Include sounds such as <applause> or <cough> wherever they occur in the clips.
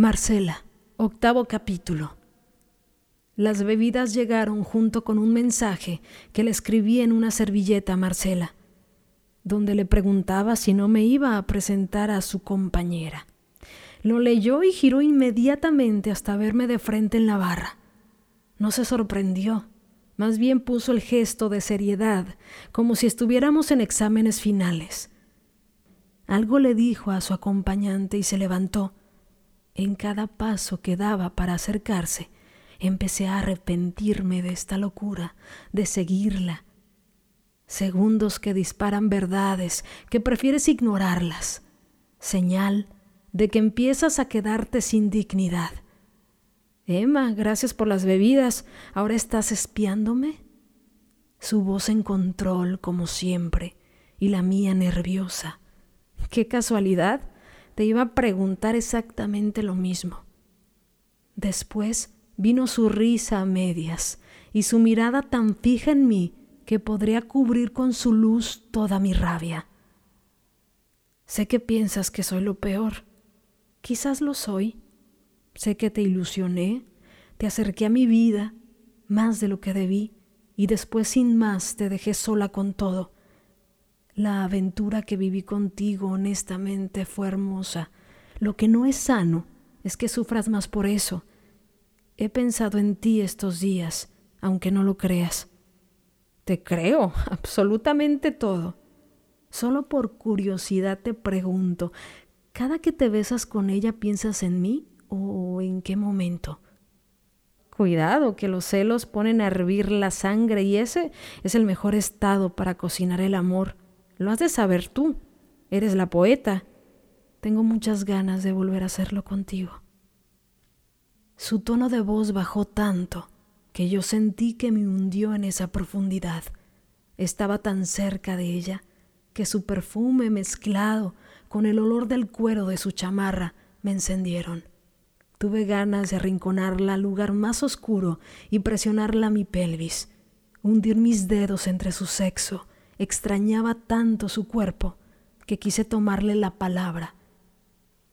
Marcela, octavo capítulo. Las bebidas llegaron junto con un mensaje que le escribí en una servilleta a Marcela, donde le preguntaba si no me iba a presentar a su compañera. Lo leyó y giró inmediatamente hasta verme de frente en la barra. No se sorprendió, más bien puso el gesto de seriedad, como si estuviéramos en exámenes finales. Algo le dijo a su acompañante y se levantó en cada paso que daba para acercarse, empecé a arrepentirme de esta locura, de seguirla. Segundos que disparan verdades, que prefieres ignorarlas. Señal de que empiezas a quedarte sin dignidad. Emma, gracias por las bebidas. ¿Ahora estás espiándome? Su voz en control, como siempre, y la mía nerviosa. Qué casualidad te iba a preguntar exactamente lo mismo. Después vino su risa a medias y su mirada tan fija en mí que podría cubrir con su luz toda mi rabia. Sé que piensas que soy lo peor. Quizás lo soy. Sé que te ilusioné, te acerqué a mi vida más de lo que debí y después sin más te dejé sola con todo. La aventura que viví contigo honestamente fue hermosa. Lo que no es sano es que sufras más por eso. He pensado en ti estos días, aunque no lo creas. Te creo, <laughs> absolutamente todo. Solo por curiosidad te pregunto, ¿cada que te besas con ella piensas en mí o en qué momento? Cuidado, que los celos ponen a hervir la sangre y ese es el mejor estado para cocinar el amor. Lo has de saber tú. Eres la poeta. Tengo muchas ganas de volver a hacerlo contigo. Su tono de voz bajó tanto que yo sentí que me hundió en esa profundidad. Estaba tan cerca de ella que su perfume mezclado con el olor del cuero de su chamarra me encendieron. Tuve ganas de arrinconarla al lugar más oscuro y presionarla a mi pelvis, hundir mis dedos entre su sexo extrañaba tanto su cuerpo que quise tomarle la palabra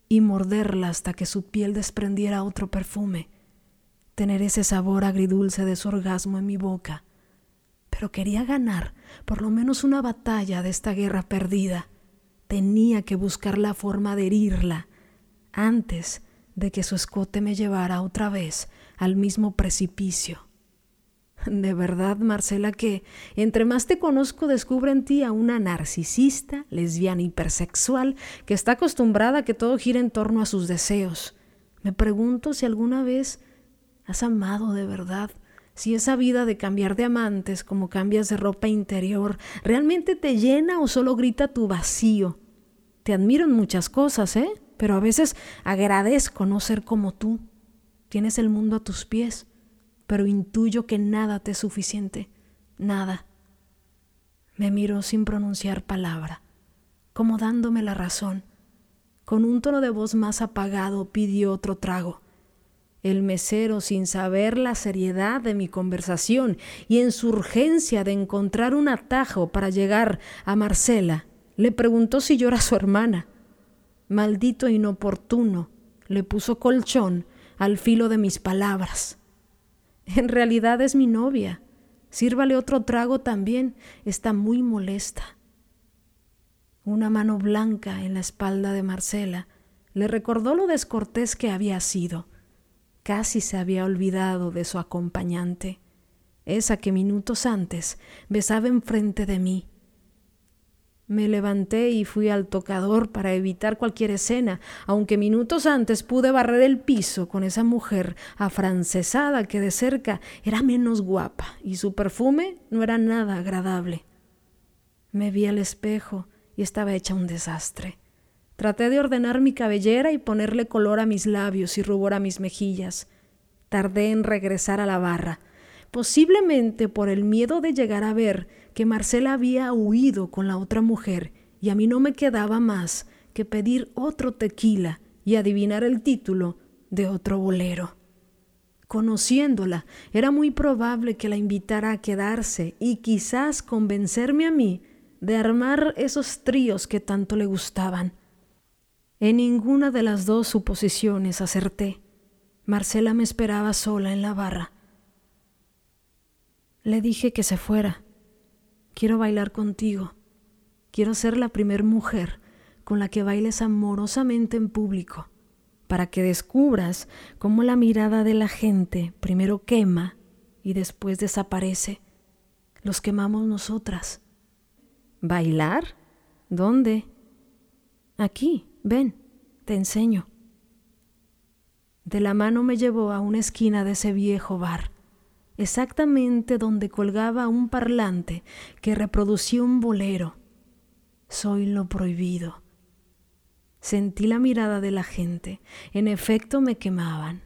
y morderla hasta que su piel desprendiera otro perfume, tener ese sabor agridulce de su orgasmo en mi boca. Pero quería ganar por lo menos una batalla de esta guerra perdida. Tenía que buscar la forma de herirla antes de que su escote me llevara otra vez al mismo precipicio. De verdad, Marcela, que entre más te conozco descubro en ti a una narcisista, lesbiana hipersexual, que está acostumbrada a que todo gire en torno a sus deseos. Me pregunto si alguna vez has amado de verdad, si esa vida de cambiar de amantes como cambias de ropa interior realmente te llena o solo grita tu vacío. Te admiro en muchas cosas, ¿eh? Pero a veces agradezco no ser como tú. Tienes el mundo a tus pies pero intuyo que nada te es suficiente, nada. Me miró sin pronunciar palabra, como dándome la razón. Con un tono de voz más apagado pidió otro trago. El mesero, sin saber la seriedad de mi conversación y en su urgencia de encontrar un atajo para llegar a Marcela, le preguntó si yo era su hermana. Maldito e inoportuno, le puso colchón al filo de mis palabras. En realidad es mi novia. Sírvale otro trago también. Está muy molesta. Una mano blanca en la espalda de Marcela le recordó lo descortés que había sido. Casi se había olvidado de su acompañante, esa que minutos antes besaba enfrente de mí me levanté y fui al tocador para evitar cualquier escena, aunque minutos antes pude barrer el piso con esa mujer afrancesada que de cerca era menos guapa y su perfume no era nada agradable. Me vi al espejo y estaba hecha un desastre. Traté de ordenar mi cabellera y ponerle color a mis labios y rubor a mis mejillas. Tardé en regresar a la barra, posiblemente por el miedo de llegar a ver que Marcela había huido con la otra mujer y a mí no me quedaba más que pedir otro tequila y adivinar el título de otro bolero. Conociéndola, era muy probable que la invitara a quedarse y quizás convencerme a mí de armar esos tríos que tanto le gustaban. En ninguna de las dos suposiciones acerté. Marcela me esperaba sola en la barra. Le dije que se fuera. Quiero bailar contigo. Quiero ser la primer mujer con la que bailes amorosamente en público, para que descubras cómo la mirada de la gente primero quema y después desaparece. Los quemamos nosotras. ¿Bailar? ¿Dónde? Aquí, ven, te enseño. De la mano me llevó a una esquina de ese viejo bar exactamente donde colgaba un parlante que reproducía un bolero. Soy lo prohibido. Sentí la mirada de la gente. En efecto me quemaban.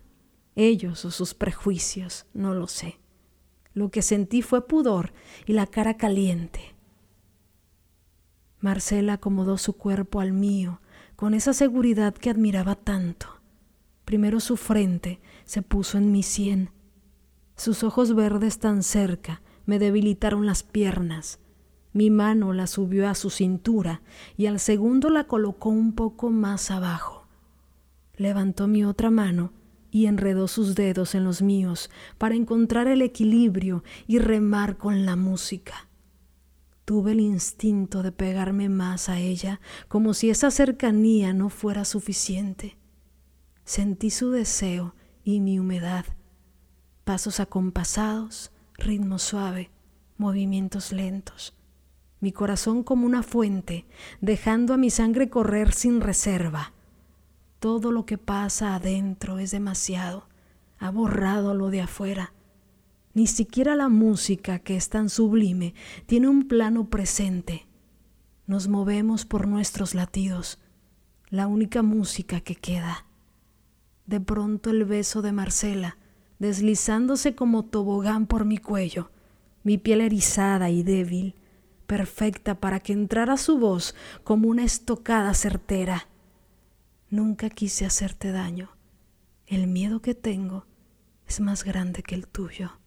Ellos o sus prejuicios, no lo sé. Lo que sentí fue pudor y la cara caliente. Marcela acomodó su cuerpo al mío con esa seguridad que admiraba tanto. Primero su frente se puso en mi sien sus ojos verdes tan cerca me debilitaron las piernas. Mi mano la subió a su cintura y al segundo la colocó un poco más abajo. Levantó mi otra mano y enredó sus dedos en los míos para encontrar el equilibrio y remar con la música. Tuve el instinto de pegarme más a ella, como si esa cercanía no fuera suficiente. Sentí su deseo y mi humedad pasos acompasados, ritmo suave, movimientos lentos, mi corazón como una fuente, dejando a mi sangre correr sin reserva. Todo lo que pasa adentro es demasiado, ha borrado lo de afuera. Ni siquiera la música, que es tan sublime, tiene un plano presente. Nos movemos por nuestros latidos, la única música que queda. De pronto el beso de Marcela, deslizándose como tobogán por mi cuello, mi piel erizada y débil, perfecta para que entrara su voz como una estocada certera. Nunca quise hacerte daño. El miedo que tengo es más grande que el tuyo.